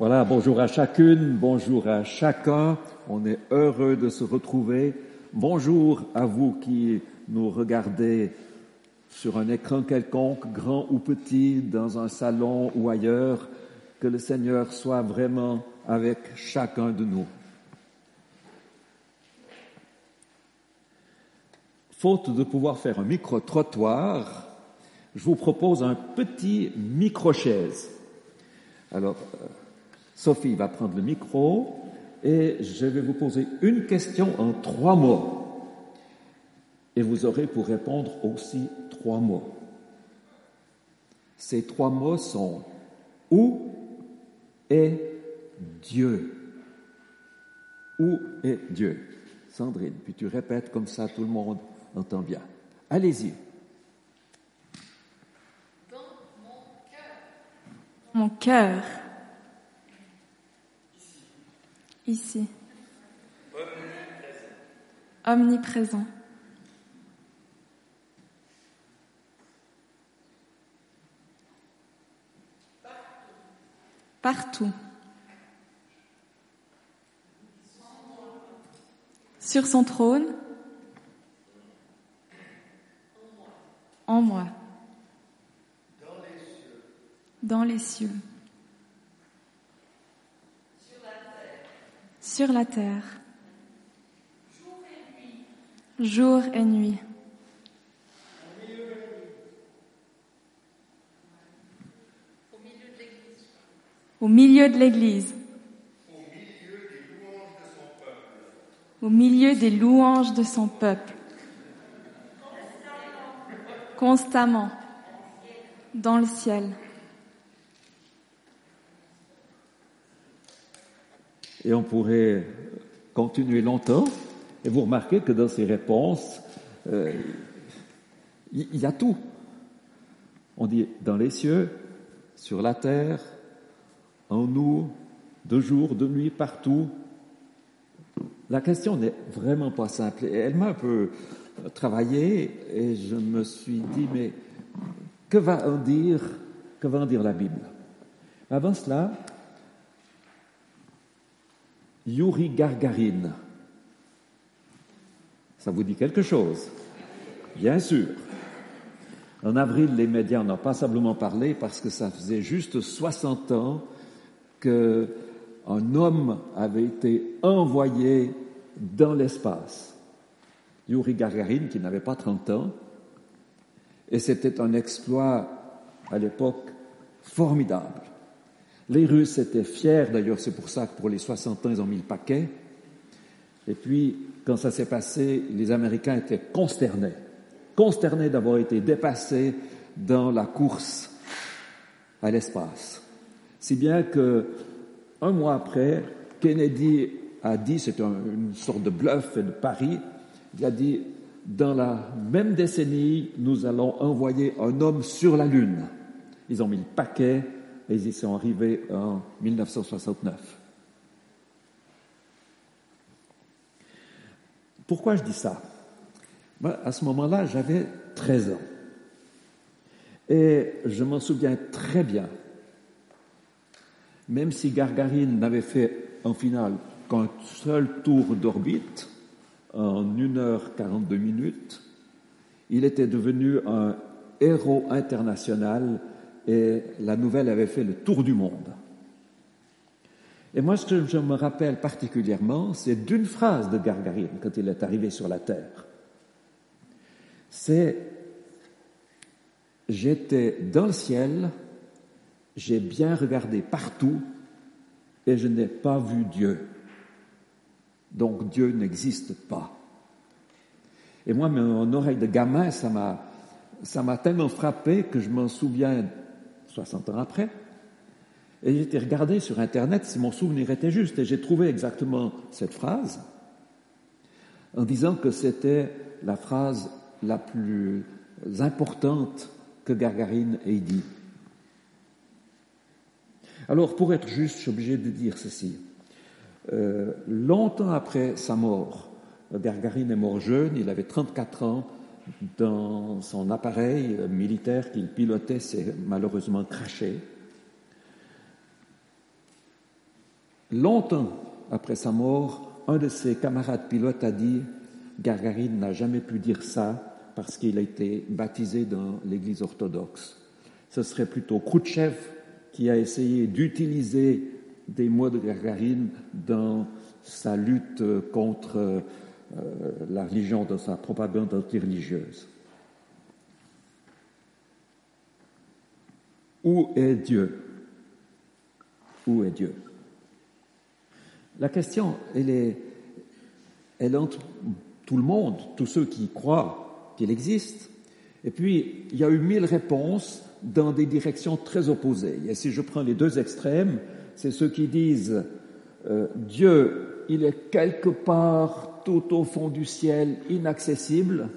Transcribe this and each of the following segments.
Voilà, bonjour à chacune, bonjour à chacun. On est heureux de se retrouver. Bonjour à vous qui nous regardez sur un écran quelconque, grand ou petit, dans un salon ou ailleurs. Que le Seigneur soit vraiment avec chacun de nous. Faute de pouvoir faire un micro-trottoir, je vous propose un petit micro-chaise. Alors, euh, Sophie va prendre le micro et je vais vous poser une question en trois mots. Et vous aurez pour répondre aussi trois mots. Ces trois mots sont où est Dieu? Où est Dieu? Sandrine, puis tu répètes comme ça, tout le monde entend bien. Allez-y. Dans mon cœur. Mon cœur. Omniprésent. Partout. Sur son trône. En moi. Dans les cieux. La terre, jour et nuit. Au milieu de l'Église. Au milieu des louanges de son peuple. Constamment. Dans le ciel. Et on pourrait continuer longtemps. Et vous remarquez que dans ces réponses, euh, il y, a tout. On dit dans les cieux, sur la terre, en nous, de jour, de nuit, partout. La question n'est vraiment pas simple. Elle m'a un peu travaillé et je me suis dit, mais que va en dire, que va en dire la Bible? Avant cela, Yuri Gargarine. Ça vous dit quelque chose? Bien sûr. En avril, les médias n'ont pas simplement parlé parce que ça faisait juste 60 ans qu'un homme avait été envoyé dans l'espace. Yuri Gagarin, qui n'avait pas 30 ans, et c'était un exploit à l'époque formidable. Les Russes étaient fiers, d'ailleurs c'est pour ça que pour les 60 ans ils ont mis le paquet. Et puis, quand ça s'est passé, les Américains étaient consternés, consternés d'avoir été dépassés dans la course à l'espace. Si bien que, un mois après, Kennedy a dit, c'est une sorte de bluff et de pari, il a dit, dans la même décennie, nous allons envoyer un homme sur la Lune. Ils ont mis le paquet, et ils y sont arrivés en 1969. Pourquoi je dis ça? À ce moment-là, j'avais 13 ans. Et je m'en souviens très bien. Même si Gargarine n'avait fait en finale qu'un seul tour d'orbite en 1h42 minutes, il était devenu un héros international et la nouvelle avait fait le tour du monde. Et moi, ce que je me rappelle particulièrement, c'est d'une phrase de Gargarine quand il est arrivé sur la Terre. C'est J'étais dans le ciel, j'ai bien regardé partout et je n'ai pas vu Dieu. Donc Dieu n'existe pas. Et moi, mon oreille de gamin, ça m'a, ça m'a tellement frappé que je m'en souviens 60 ans après. Et j'ai été regardé sur Internet si mon souvenir était juste, et j'ai trouvé exactement cette phrase en disant que c'était la phrase la plus importante que Gargarine ait dit. Alors, pour être juste, je suis obligé de dire ceci. Euh, longtemps après sa mort, Gargarine est mort jeune, il avait 34 ans, dans son appareil militaire qu'il pilotait s'est malheureusement craché. Longtemps après sa mort, un de ses camarades pilotes a dit Gargarine n'a jamais pu dire ça parce qu'il a été baptisé dans l'Église orthodoxe. Ce serait plutôt Khrouchtchev qui a essayé d'utiliser des mots de Gargarine dans sa lutte contre la religion, dans sa propagande anti-religieuse. Où est Dieu? Où est Dieu? La question, elle est, elle entre tout le monde, tous ceux qui croient qu'il existe. Et puis, il y a eu mille réponses dans des directions très opposées. Et si je prends les deux extrêmes, c'est ceux qui disent euh, Dieu, il est quelque part tout au fond du ciel, inaccessible.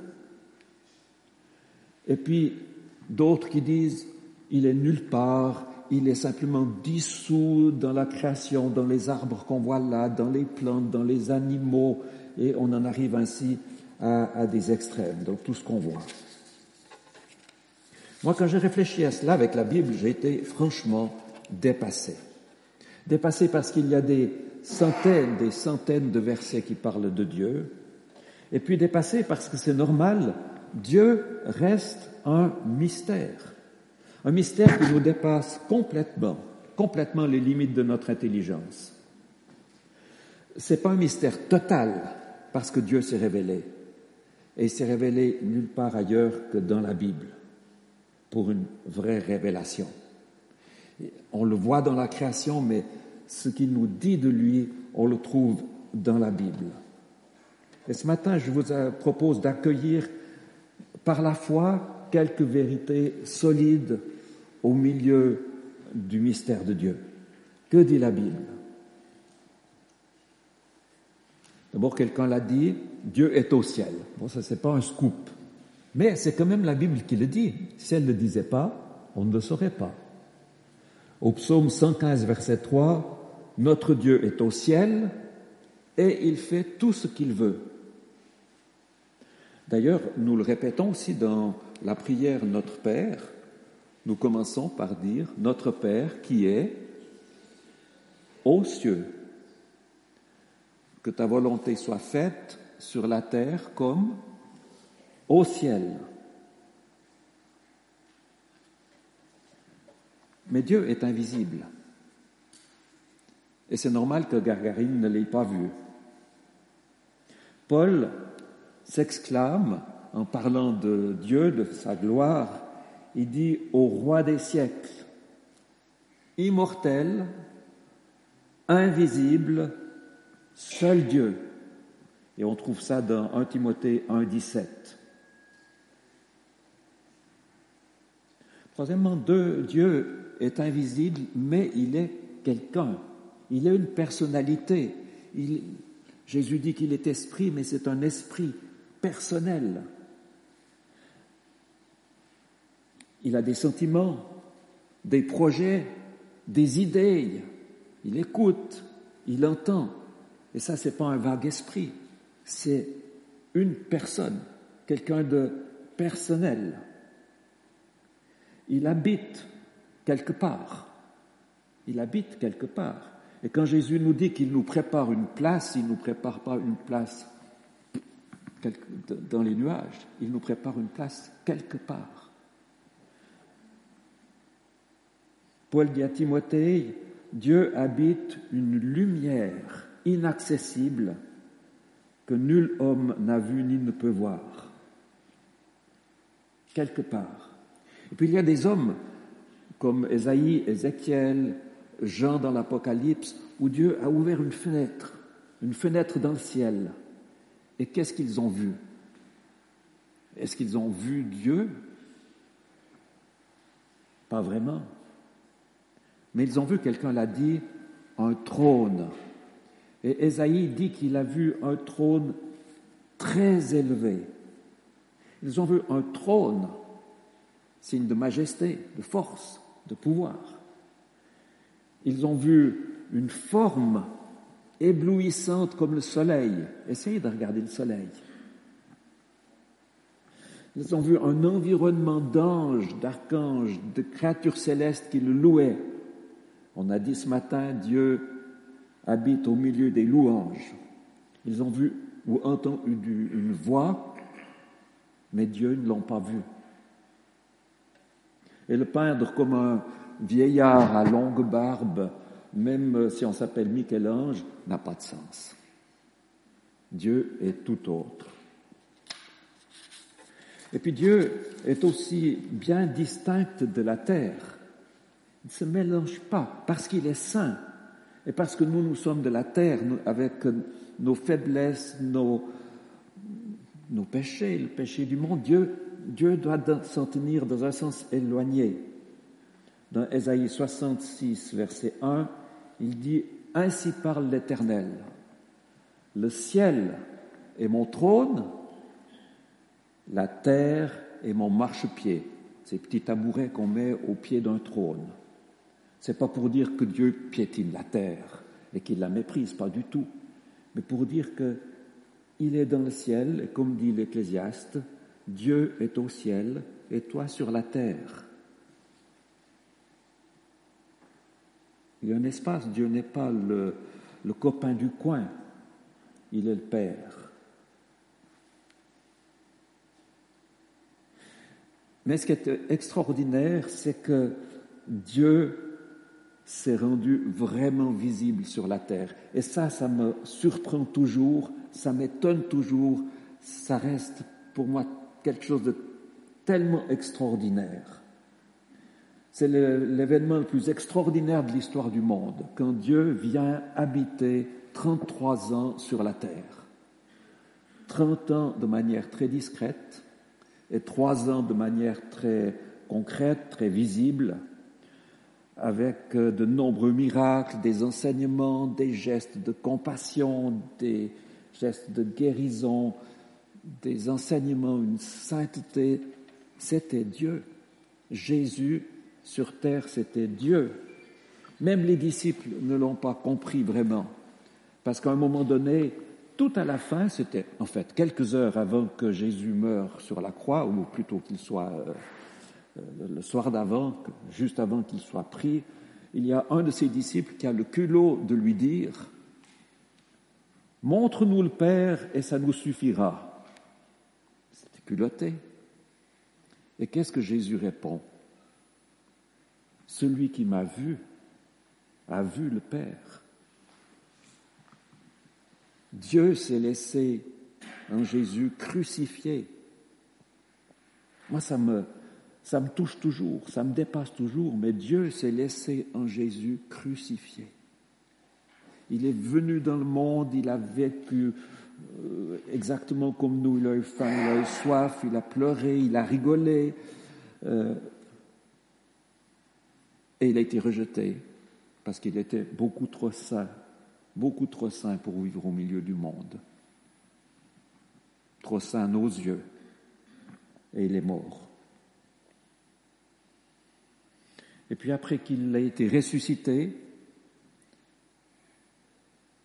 Et puis d'autres qui disent il est nulle part, il est simplement dissous dans la création, dans les arbres qu'on voit là, dans les plantes, dans les animaux, et on en arrive ainsi à, des extrêmes, donc tout ce qu'on voit. Moi, quand j'ai réfléchi à cela avec la Bible, j'ai été franchement dépassé. Dépassé parce qu'il y a des centaines, des centaines de versets qui parlent de Dieu, et puis dépassé parce que c'est normal, Dieu reste un mystère. Un mystère qui nous dépasse complètement, complètement les limites de notre intelligence. C'est pas un mystère total parce que Dieu s'est révélé. Et s'est révélé nulle part ailleurs que dans la Bible pour une vraie révélation. On le voit dans la création, mais ce qu'il nous dit de lui, on le trouve dans la Bible. Et ce matin, je vous propose d'accueillir par la foi quelques vérités solides au milieu du mystère de Dieu. Que dit la Bible? D'abord, quelqu'un l'a dit, Dieu est au ciel. Bon, ça, c'est pas un scoop. Mais c'est quand même la Bible qui le dit. Si elle ne le disait pas, on ne le saurait pas. Au psaume 115, verset 3, Notre Dieu est au ciel et il fait tout ce qu'il veut. D'ailleurs, nous le répétons aussi dans la prière Notre Père. Nous commençons par dire Notre Père qui est aux cieux. Que ta volonté soit faite sur la terre comme au ciel. Mais Dieu est invisible. Et c'est normal que Gargarine ne l'ait pas vu. Paul s'exclame en parlant de Dieu, de sa gloire, il dit au roi des siècles, immortel, invisible, seul Dieu. Et on trouve ça dans 1 Timothée 1, 17. Troisièmement, Dieu est invisible, mais il est quelqu'un. Il a une personnalité. Jésus dit qu'il est esprit, mais c'est un esprit personnel. Il a des sentiments, des projets, des idées. Il écoute, il entend. Et ça, c'est pas un vague esprit. C'est une personne, quelqu'un de personnel il habite quelque part. Il habite quelque part. Et quand Jésus nous dit qu'il nous prépare une place, il ne nous prépare pas une place dans les nuages, il nous prépare une place quelque part. Paul dit à Timothée, Dieu habite une lumière inaccessible que nul homme n'a vu ni ne peut voir. Quelque part. Et puis il y a des hommes comme Esaïe, Ézéchiel, Jean dans l'Apocalypse, où Dieu a ouvert une fenêtre, une fenêtre dans le ciel. Et qu'est-ce qu'ils ont vu? Est-ce qu'ils ont vu Dieu? Pas vraiment. Mais ils ont vu, quelqu'un l'a dit, un trône. Et Esaïe dit qu'il a vu un trône très élevé. Ils ont vu un trône signe de majesté, de force, de pouvoir. Ils ont vu une forme éblouissante comme le soleil. Essayez de regarder le soleil. Ils ont vu un environnement d'anges, d'archanges, de créatures célestes qui le louaient. On a dit ce matin, Dieu habite au milieu des louanges. Ils ont vu ou entendu une voix, mais Dieu ne l'ont pas vu. Et le peindre comme un vieillard à longue barbe, même si on s'appelle Michel-Ange, n'a pas de sens. Dieu est tout autre. Et puis Dieu est aussi bien distinct de la terre. Il ne se mélange pas parce qu'il est saint et parce que nous, nous sommes de la terre avec nos faiblesses, nos, nos péchés, le péché du monde. Dieu, Dieu doit s'en tenir dans un sens éloigné. Dans Ésaïe 66, verset 1, il dit Ainsi parle l'Éternel. Le ciel est mon trône, la terre est mon marchepied. Ces petits tabourets qu'on met au pied d'un trône. C'est pas pour dire que Dieu piétine la terre et qu'il la méprise, pas du tout, mais pour dire que il est dans le ciel, et comme dit l'Ecclésiaste, Dieu est au ciel et toi sur la terre. Il y a un espace, Dieu n'est pas le, copain du coin, il est le Père. Mais ce qui est extraordinaire, c'est que Dieu s'est rendu vraiment visible sur la terre. Et ça, ça me surprend toujours, ça m'étonne toujours, ça reste pour moi quelque chose de tellement extraordinaire. C'est l'événement le plus extraordinaire de l'histoire du monde, quand Dieu vient habiter 33 ans sur la terre. 30 ans de manière très discrète et 3 ans de manière très concrète, très visible, avec euh, de nombreux miracles, des enseignements, des gestes de compassion, des gestes de guérison, des enseignements, une sainteté. C'était Dieu. Jésus sur terre, c'était Dieu. Même les disciples ne l'ont pas compris vraiment. Parce qu'à un moment donné, tout à la fin, c'était en fait quelques heures avant que Jésus meure sur la croix, ou plutôt qu'il soit euh, euh, le soir d'avant, juste avant qu'il soit pris, il y a un de ses disciples qui a le culot de lui dire Montre-nous le Père et ça nous suffira. C'était culotté. Et qu'est-ce que Jésus répond? Celui qui m'a vu a vu le Père. Dieu s'est laissé en Jésus crucifié. Moi, ça me, ça me touche toujours, ça me dépasse toujours, mais Dieu s'est laissé en Jésus crucifié. Il est venu dans le monde, il a vécu euh, exactement comme nous, il a eu faim, il a eu soif, il a pleuré, il a rigolé, euh, et il a été rejeté parce qu'il était beaucoup trop saint, beaucoup trop saint pour vivre au milieu du monde, trop saint à nos yeux, et il est mort. Et puis après qu'il a été ressuscité,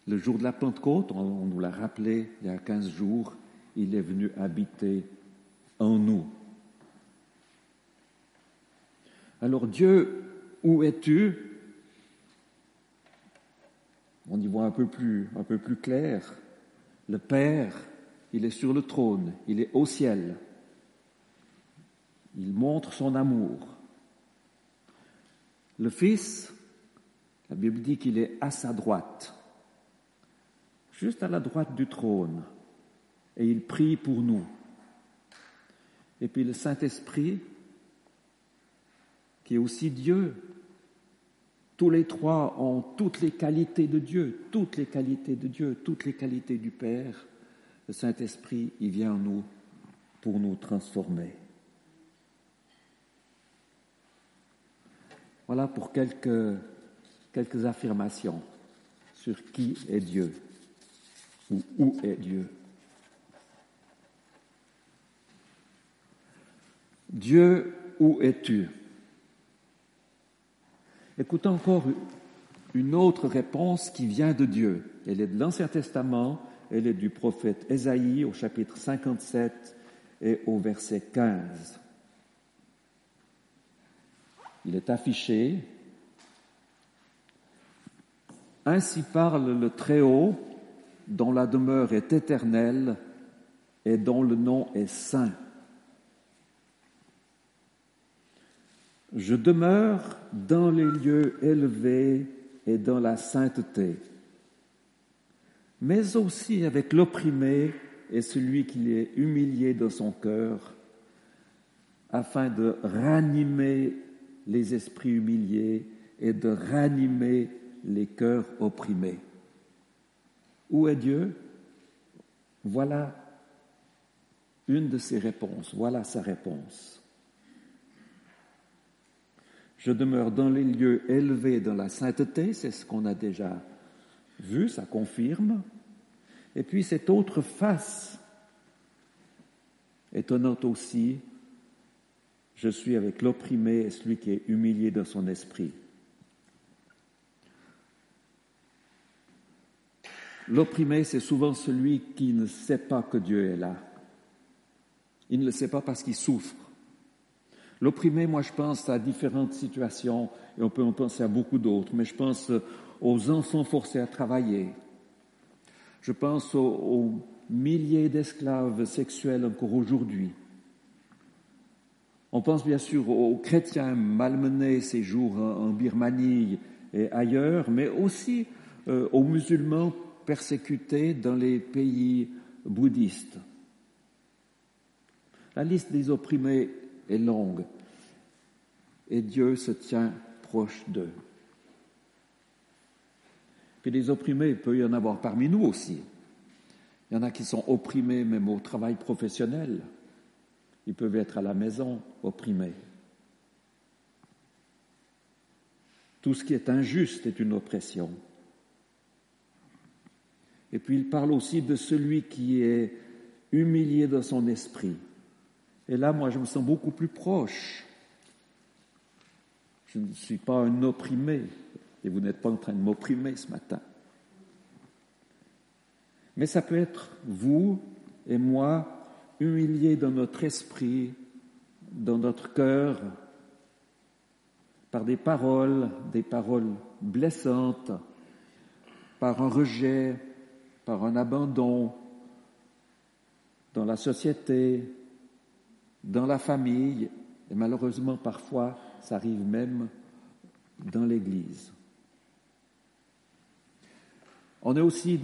le jour de la Pentecôte, on nous l'a rappelé il y a 15 jours, il est venu habiter en nous. Alors Dieu, où es-tu? On y voit un peu plus, un peu plus clair. Le Père, il est sur le trône, il est au ciel. Il montre son amour. Le Fils, la Bible dit qu'il est à sa droite, juste à la droite du trône, et il prie pour nous. Et puis le Saint-Esprit, qui est aussi Dieu, tous les trois ont toutes les qualités de Dieu, toutes les qualités de Dieu, toutes les qualités du Père. Le Saint-Esprit, il vient en nous pour nous transformer. Voilà pour quelques, quelques affirmations sur qui est Dieu ou où est Dieu. Dieu, où es-tu? Écoutons encore une autre réponse qui vient de Dieu. Elle est de l'Ancien Testament, elle est du prophète Ésaïe au chapitre 57 et au verset 15 il est affiché Ainsi parle le Très-Haut, dont la demeure est éternelle et dont le nom est saint. Je demeure dans les lieux élevés et dans la sainteté, mais aussi avec l'opprimé et celui qui est humilié dans son cœur, afin de ranimer les esprits humiliés et de ranimer les cœurs opprimés. Où est Dieu? Voilà une de ses réponses, voilà sa réponse. Je demeure dans les lieux élevés dans la sainteté, c'est ce qu'on a déjà vu, ça confirme. Et puis cette autre face, étonnante aussi, je suis avec l'opprimé et celui qui est humilié dans son esprit. L'opprimé, c'est souvent celui qui ne sait pas que Dieu est là. Il ne le sait pas parce qu'il souffre. L'opprimé, moi, je pense à différentes situations, et on peut en penser à beaucoup d'autres, mais je pense aux enfants forcés à travailler. Je pense aux, milliers d'esclaves sexuels encore aujourd'hui. On pense bien sûr aux chrétiens malmenés ces jours en Birmanie et ailleurs, mais aussi euh, aux musulmans persécutés dans les pays bouddhistes. La liste des opprimés est longue et Dieu se tient proche d'eux. Puis les opprimés, il peut y en avoir parmi nous aussi. Il y en a qui sont opprimés même au travail professionnel. Ils peuvent être à la maison opprimés. Tout ce qui est injuste est une oppression. Et puis il parle aussi de celui qui est humilié dans son esprit. Et là, moi, je me sens beaucoup plus proche. Je ne suis pas un opprimé, et vous n'êtes pas en train de m'opprimer ce matin. Mais ça peut être vous et moi humiliés dans notre esprit, dans notre cœur, par des paroles, des paroles blessantes, par un rejet, par un abandon dans la société, dans la famille, et malheureusement parfois ça arrive même dans l'Église. On est aussi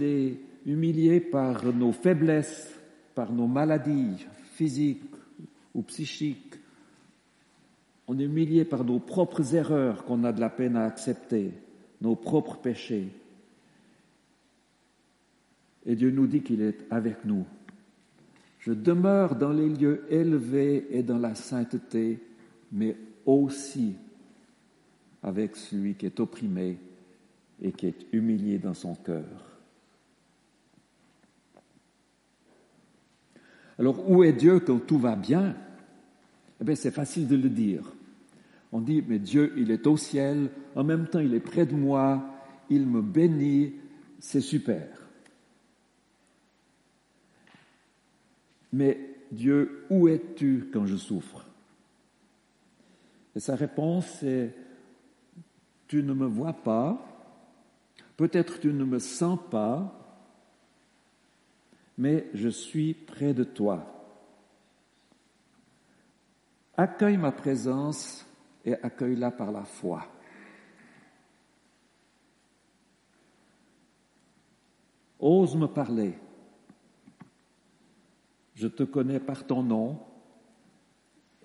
humiliés par nos faiblesses, par nos maladies physiques ou psychiques. On est humilié par nos propres erreurs qu'on a de la peine à accepter, nos propres péchés. Et Dieu nous dit qu'il est avec nous. Je demeure dans les lieux élevés et dans la sainteté, mais aussi avec celui qui est opprimé et qui est humilié dans son cœur. Alors où est Dieu quand tout va bien? Eh bien c'est facile de le dire. On dit, mais Dieu, il est au ciel, en même temps il est près de moi, il me bénit, c'est super. Mais Dieu, où es-tu quand je souffre? Et sa réponse est, tu ne me vois pas, peut-être tu ne me sens pas, mais je suis près de toi. Accueille ma présence et accueille-la par la foi. Ose me parler. Je te connais par ton nom,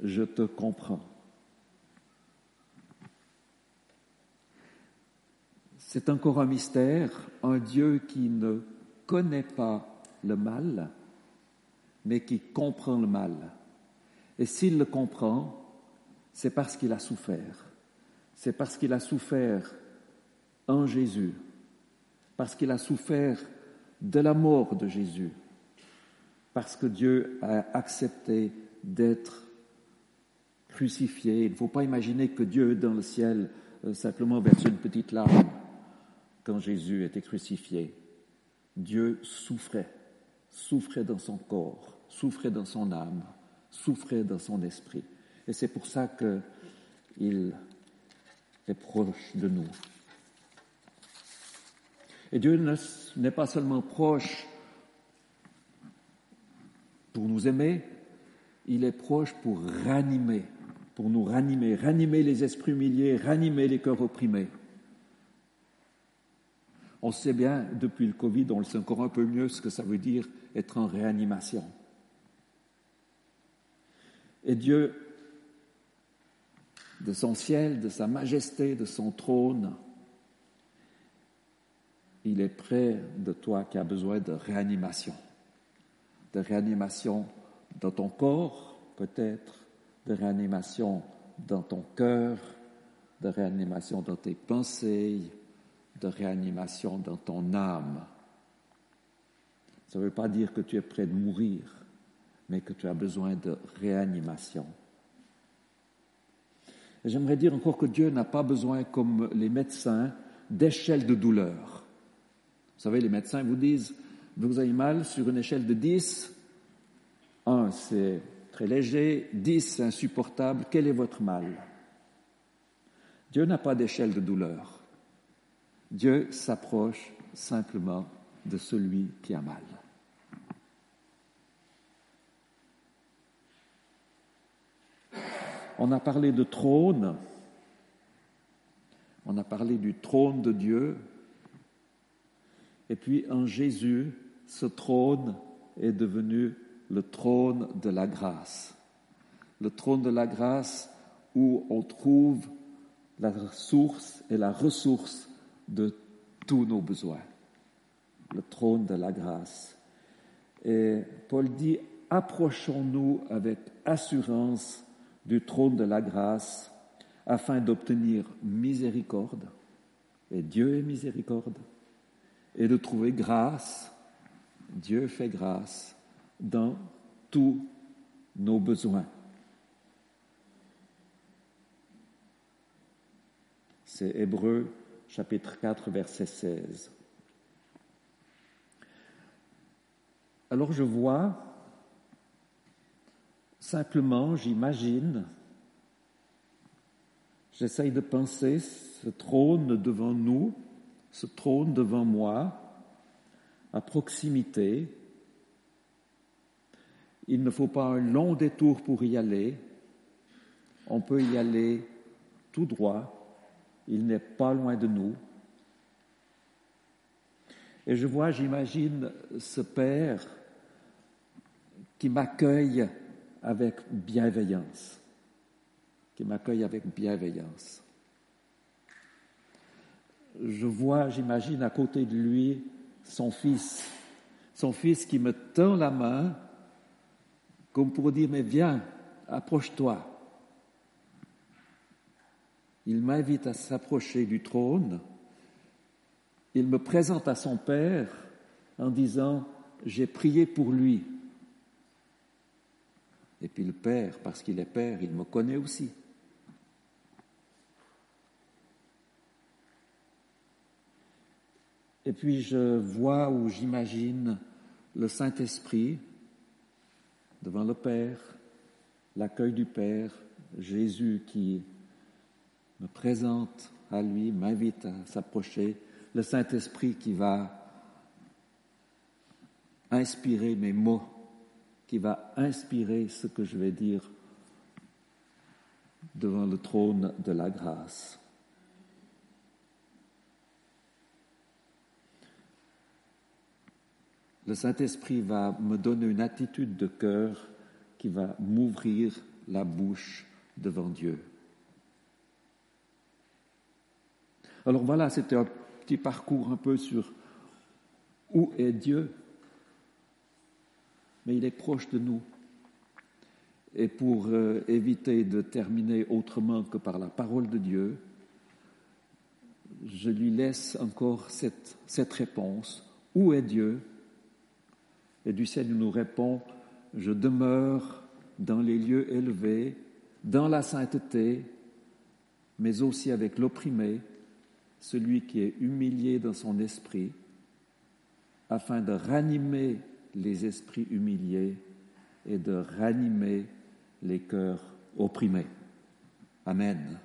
je te comprends. C'est encore un mystère, un Dieu qui ne connaît pas le mal, mais qui comprend le mal. Et s'il le comprend, c'est parce qu'il a souffert. C'est parce qu'il a souffert en Jésus, parce qu'il a souffert de la mort de Jésus, parce que Dieu a accepté d'être crucifié. Il ne faut pas imaginer que Dieu dans le ciel euh, simplement verse une petite larme quand Jésus était crucifié. Dieu souffrait, souffrait dans son corps, souffrait dans son âme, souffrait dans son esprit. Et c'est pour ça qu'il est proche de nous. Et Dieu n'est pas seulement proche pour nous aimer, il est proche pour ranimer, pour nous ranimer, ranimer les esprits humiliés, ranimer les cœurs opprimés. On sait bien, depuis le Covid, on le sait encore un peu mieux ce que ça veut dire être en réanimation. Et Dieu, de son ciel, de sa majesté, de son trône, il est près de toi qui a besoin de réanimation. De réanimation dans ton corps, peut-être, de réanimation dans ton cœur, de réanimation dans tes pensées, de réanimation dans ton âme. Ça ne veut pas dire que tu es prêt de mourir, mais que tu as besoin de réanimation. J'aimerais dire encore que Dieu n'a pas besoin, comme les médecins, d'échelle de douleur. Vous savez, les médecins vous disent, vous avez mal sur une échelle de 10, 1 c'est très léger, 10 c'est insupportable, quel est votre mal? Dieu n'a pas d'échelle de douleur. Dieu s'approche simplement de celui qui a mal. On a parlé de trône, on a parlé du trône de Dieu, et puis en Jésus, ce trône est devenu le trône de la grâce. Le trône de la grâce où on trouve la source et la ressource de tous nos besoins. Le trône de la grâce. Et Paul dit, approchons-nous avec assurance du trône de la grâce afin d'obtenir miséricorde, et Dieu est miséricorde, et de trouver grâce, Dieu fait grâce dans tous nos besoins. C'est Hébreu chapitre 4 verset 16. Alors je vois Simplement, j'imagine, j'essaye de penser ce trône devant nous, ce trône devant moi, à proximité. Il ne faut pas un long détour pour y aller. On peut y aller tout droit. Il n'est pas loin de nous. Et je vois, j'imagine, ce Père qui m'accueille avec bienveillance, qui m'accueille avec bienveillance. Je vois, j'imagine, à côté de lui son fils, son fils qui me tend la main comme pour dire, mais viens, approche-toi. Il m'invite à s'approcher du trône. Il me présente à son Père en disant, j'ai prié pour lui. Et puis le Père, parce qu'il est Père, il me connaît aussi. Et puis je vois ou j'imagine le Saint-Esprit devant le Père, l'accueil du Père, Jésus qui me présente à lui, m'invite à s'approcher, le Saint-Esprit qui va inspirer mes mots qui va inspirer ce que je vais dire devant le trône de la grâce. Le Saint-Esprit va me donner une attitude de cœur qui va m'ouvrir la bouche devant Dieu. Alors voilà, c'était un petit parcours un peu sur où est Dieu mais il est proche de nous. Et pour euh, éviter de terminer autrement que par la parole de Dieu, je lui laisse encore cette, cette réponse. Où est Dieu? Et du ciel, nous répond, je demeure dans les lieux élevés, dans la sainteté, mais aussi avec l'opprimé, celui qui est humilié dans son esprit, afin de ranimer les esprits humiliés et de ranimer les cœurs opprimés. Amen.